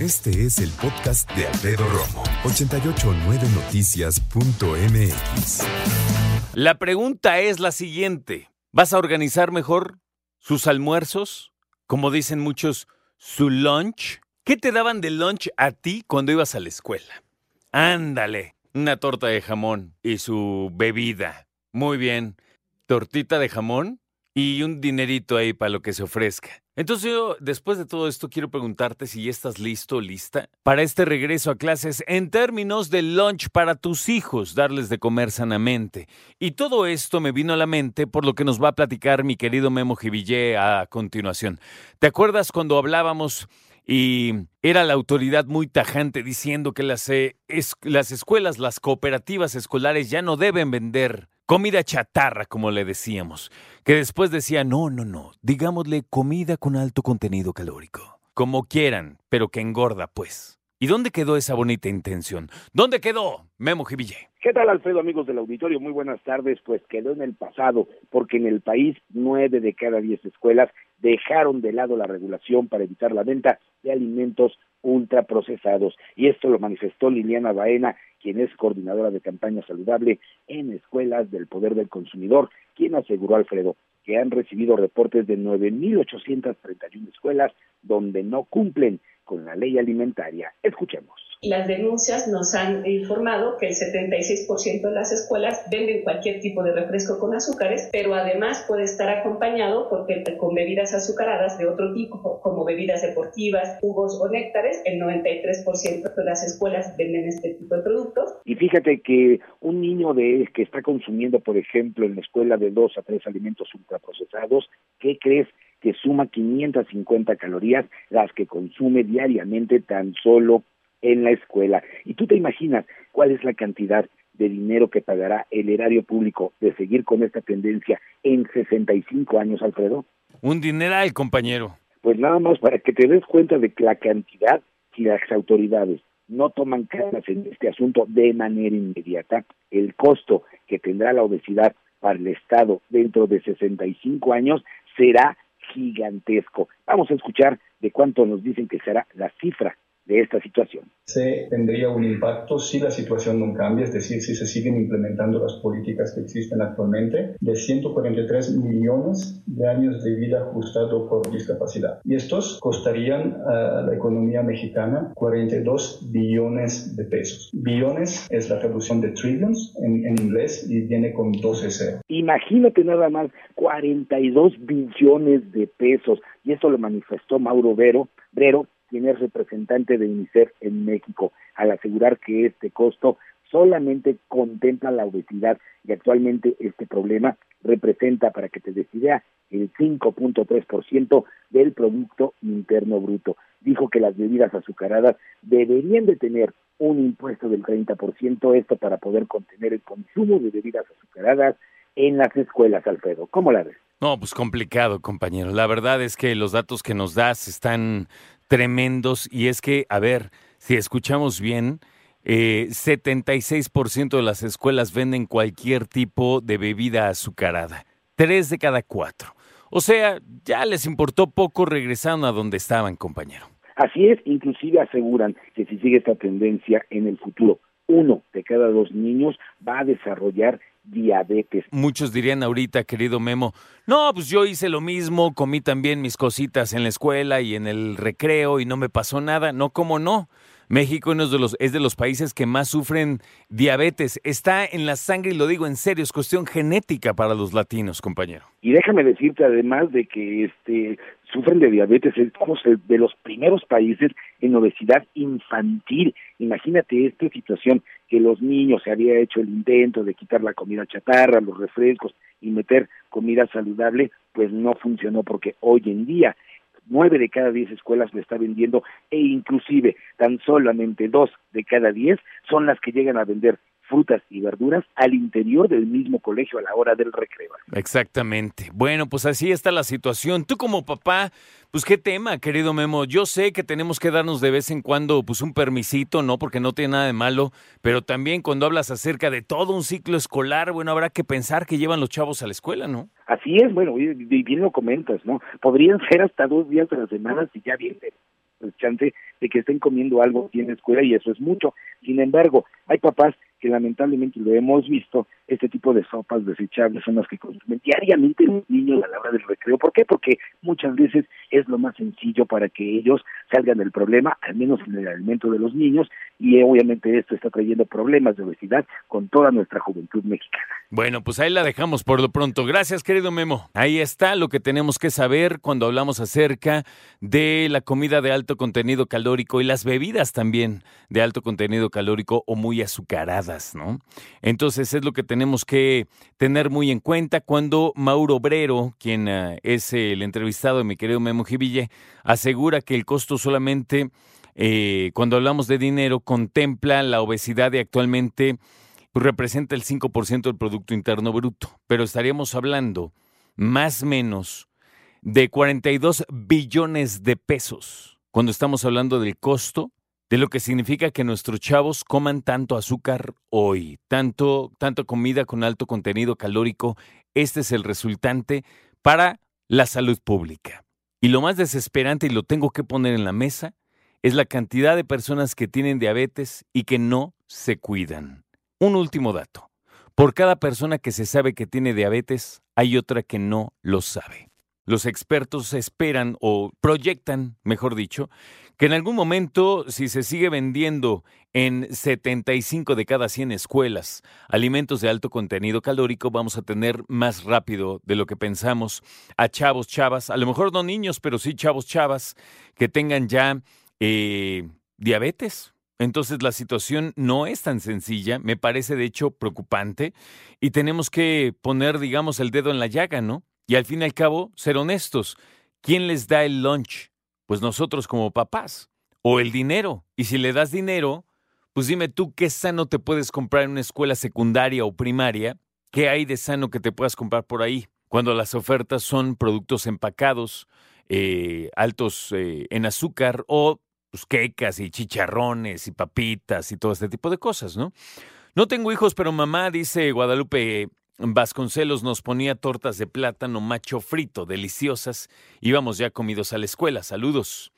Este es el podcast de Alfredo Romo. 889noticias.mx La pregunta es la siguiente. ¿Vas a organizar mejor sus almuerzos? Como dicen muchos, su lunch. ¿Qué te daban de lunch a ti cuando ibas a la escuela? Ándale, una torta de jamón y su bebida. Muy bien. Tortita de jamón y un dinerito ahí para lo que se ofrezca. Entonces yo, después de todo esto, quiero preguntarte si ya estás listo lista para este regreso a clases en términos de lunch para tus hijos, darles de comer sanamente. Y todo esto me vino a la mente por lo que nos va a platicar mi querido Memo Jivillé a continuación. ¿Te acuerdas cuando hablábamos y era la autoridad muy tajante diciendo que las, eh, las escuelas, las cooperativas escolares ya no deben vender comida chatarra, como le decíamos, que después decía, no, no, no, digámosle comida con alto contenido calórico, como quieran, pero que engorda, pues. ¿Y dónde quedó esa bonita intención? ¿Dónde quedó Memo Jiville? ¿Qué tal, Alfredo, amigos del auditorio? Muy buenas tardes. Pues quedó en el pasado, porque en el país nueve de cada diez escuelas dejaron de lado la regulación para evitar la venta de alimentos ultraprocesados. Y esto lo manifestó Liliana Baena, quien es coordinadora de campaña saludable en escuelas del poder del consumidor, quien aseguró, Alfredo, que han recibido reportes de 9.831 escuelas donde no cumplen con la ley alimentaria. Escuchemos. Las denuncias nos han informado que el 76% de las escuelas venden cualquier tipo de refresco con azúcares, pero además puede estar acompañado porque con bebidas azucaradas de otro tipo, como bebidas deportivas, jugos o néctares. El 93% de las escuelas venden este tipo de productos. Y fíjate que un niño de que está consumiendo, por ejemplo, en la escuela de dos a tres alimentos ultraprocesados, ¿qué crees? que suma 550 calorías, las que consume diariamente tan solo en la escuela. Y tú te imaginas cuál es la cantidad de dinero que pagará el erario público de seguir con esta tendencia en 65 años, Alfredo? Un dineral, compañero. Pues nada más para que te des cuenta de que la cantidad, si las autoridades no toman cartas en este asunto de manera inmediata, el costo que tendrá la obesidad para el Estado dentro de 65 años será gigantesco. Vamos a escuchar de cuánto nos dicen que será la cifra de esta situación. Se tendría un impacto si la situación no cambia, es decir, si se siguen implementando las políticas que existen actualmente, de 143 millones de años de vida ajustado por discapacidad. Y estos costarían a la economía mexicana 42 billones de pesos. Billones es la traducción de trillions en, en inglés y viene con 12 ceros. Imagínate nada más 42 billones de pesos. Y esto lo manifestó Mauro Vero, Brero, quien es representante de UNICEF en México, al asegurar que este costo solamente contempla la obesidad y actualmente este problema representa, para que te des idea, el 5.3% del Producto Interno Bruto. Dijo que las bebidas azucaradas deberían de tener un impuesto del 30%, esto para poder contener el consumo de bebidas azucaradas en las escuelas, Alfredo. ¿Cómo la ves? No, pues complicado, compañero. La verdad es que los datos que nos das están tremendos y es que, a ver, si escuchamos bien, eh, 76% de las escuelas venden cualquier tipo de bebida azucarada. Tres de cada cuatro. O sea, ya les importó poco, regresaron a donde estaban, compañero. Así es, inclusive aseguran que si sigue esta tendencia en el futuro, uno de cada dos niños va a desarrollar diabetes. Muchos dirían ahorita, querido Memo, no, pues yo hice lo mismo, comí también mis cositas en la escuela y en el recreo y no me pasó nada. No, ¿cómo no? México es de, los, es de los países que más sufren diabetes. Está en la sangre y lo digo en serio, es cuestión genética para los latinos, compañero. Y déjame decirte además de que este sufren de diabetes, somos de los primeros países en obesidad infantil. Imagínate esta situación, que los niños se había hecho el intento de quitar la comida chatarra, los refrescos y meter comida saludable, pues no funcionó porque hoy en día nueve de cada diez escuelas lo está vendiendo e inclusive tan solamente dos de cada diez son las que llegan a vender frutas y verduras al interior del mismo colegio a la hora del recreo. Exactamente. Bueno, pues así está la situación. Tú como papá, pues qué tema, querido Memo. Yo sé que tenemos que darnos de vez en cuando pues un permisito, ¿no? Porque no tiene nada de malo, pero también cuando hablas acerca de todo un ciclo escolar, bueno, habrá que pensar que llevan los chavos a la escuela, ¿no? Así es, bueno, y bien lo comentas, ¿no? Podrían ser hasta dos días de la semana si ya viene el chance de que estén comiendo algo aquí en la escuela y eso es mucho. Sin embargo, hay papás que lamentablemente lo hemos visto, este tipo de sopas desechables son las que consumen diariamente los niños a la hora del recreo. ¿Por qué? Porque muchas veces es lo más sencillo para que ellos salgan del problema, al menos en el alimento de los niños, y obviamente esto está trayendo problemas de obesidad con toda nuestra juventud mexicana. Bueno, pues ahí la dejamos por lo pronto. Gracias, querido Memo. Ahí está lo que tenemos que saber cuando hablamos acerca de la comida de alto contenido calórico y las bebidas también de alto contenido calórico o muy azucaradas, ¿no? Entonces es lo que tenemos que tener muy en cuenta cuando Mauro Obrero, quien uh, es el entrevistado de mi querido Memo Jiville, asegura que el costo solamente, eh, cuando hablamos de dinero, contempla la obesidad y actualmente pues, representa el 5% del Producto Interno Bruto. Pero estaríamos hablando más o menos de 42 billones de pesos cuando estamos hablando del costo de lo que significa que nuestros chavos coman tanto azúcar hoy, tanto, comida con alto contenido calórico. Este es el resultante para la salud pública. Y lo más desesperante, y lo tengo que poner en la mesa, es la cantidad de personas que tienen diabetes y que no se cuidan. Un último dato. Por cada persona que se sabe que tiene diabetes, hay otra que no lo sabe. Los expertos esperan o proyectan, mejor dicho, que en algún momento, si se sigue vendiendo en 75 de cada 100 escuelas alimentos de alto contenido calórico, vamos a tener más rápido de lo que pensamos a chavos, chavas, a lo mejor no niños, pero sí chavos, chavas, que tengan ya eh, diabetes. Entonces la situación no es tan sencilla, me parece de hecho preocupante y tenemos que poner, digamos, el dedo en la llaga, ¿no? Y al fin y al cabo, ser honestos. ¿Quién les da el lunch? Pues nosotros como papás. O el dinero. Y si le das dinero, pues dime tú qué sano te puedes comprar en una escuela secundaria o primaria. ¿Qué hay de sano que te puedas comprar por ahí? Cuando las ofertas son productos empacados, eh, altos eh, en azúcar o pues, quecas y chicharrones y papitas y todo este tipo de cosas, ¿no? No tengo hijos, pero mamá, dice Guadalupe Vasconcelos nos ponía tortas de plátano macho frito, deliciosas. Íbamos ya comidos a la escuela. Saludos.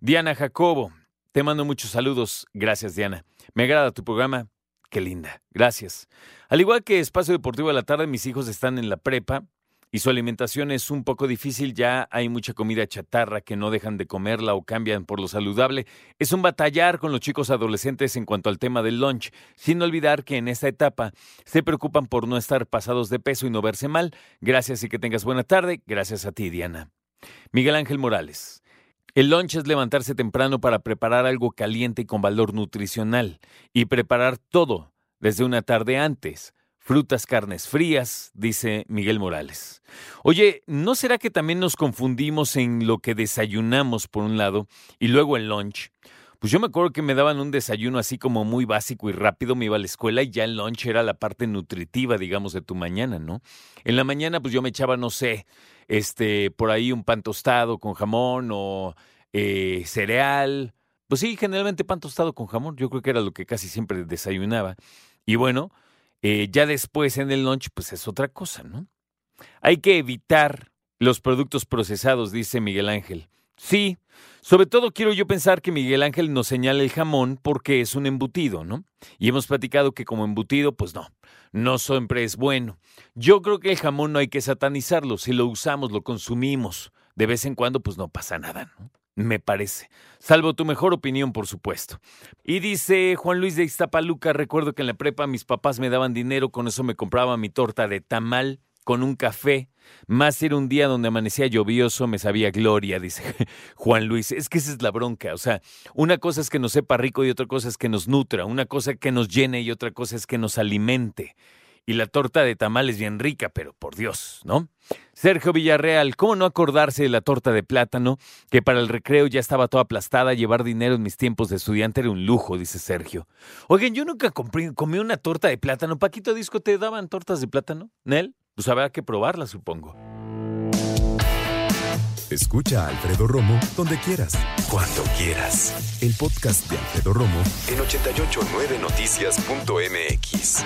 Diana Jacobo, te mando muchos saludos. Gracias, Diana. Me agrada tu programa. Qué linda. Gracias. Al igual que Espacio Deportivo de la Tarde, mis hijos están en la prepa y su alimentación es un poco difícil, ya hay mucha comida chatarra que no dejan de comerla o cambian por lo saludable. Es un batallar con los chicos adolescentes en cuanto al tema del lunch, sin olvidar que en esta etapa se preocupan por no estar pasados de peso y no verse mal. Gracias y que tengas buena tarde. Gracias a ti, Diana. Miguel Ángel Morales. El lunch es levantarse temprano para preparar algo caliente y con valor nutricional y preparar todo desde una tarde antes frutas, carnes frías, dice Miguel Morales. Oye, ¿no será que también nos confundimos en lo que desayunamos por un lado y luego el lunch? Pues yo me acuerdo que me daban un desayuno así como muy básico y rápido, me iba a la escuela y ya el lunch era la parte nutritiva, digamos, de tu mañana, ¿no? En la mañana pues yo me echaba, no sé, este, por ahí un pan tostado con jamón o eh, cereal. Pues sí, generalmente pan tostado con jamón, yo creo que era lo que casi siempre desayunaba. Y bueno, eh, ya después en el lunch, pues es otra cosa, ¿no? Hay que evitar los productos procesados, dice Miguel Ángel. Sí, sobre todo quiero yo pensar que Miguel Ángel nos señala el jamón porque es un embutido, ¿no? Y hemos platicado que como embutido, pues no, no siempre es bueno. Yo creo que el jamón no hay que satanizarlo, si lo usamos, lo consumimos, de vez en cuando, pues no pasa nada, ¿no? Me parece. Salvo tu mejor opinión, por supuesto. Y dice Juan Luis de Iztapaluca, recuerdo que en la prepa mis papás me daban dinero, con eso me compraba mi torta de tamal con un café. Más era un día donde amanecía lluvioso, me sabía gloria, dice Juan Luis. Es que esa es la bronca. O sea, una cosa es que nos sepa rico y otra cosa es que nos nutra. Una cosa que nos llene y otra cosa es que nos alimente. Y la torta de tamal es bien rica, pero por Dios, ¿no? Sergio Villarreal, ¿cómo no acordarse de la torta de plátano? Que para el recreo ya estaba toda aplastada, llevar dinero en mis tiempos de estudiante era un lujo, dice Sergio. Oigan, yo nunca comí una torta de plátano. Paquito Disco, ¿te daban tortas de plátano? ¿Nel? Pues habrá que probarla, supongo. Escucha a Alfredo Romo donde quieras, cuando quieras. El podcast de Alfredo Romo en 889noticias.mx.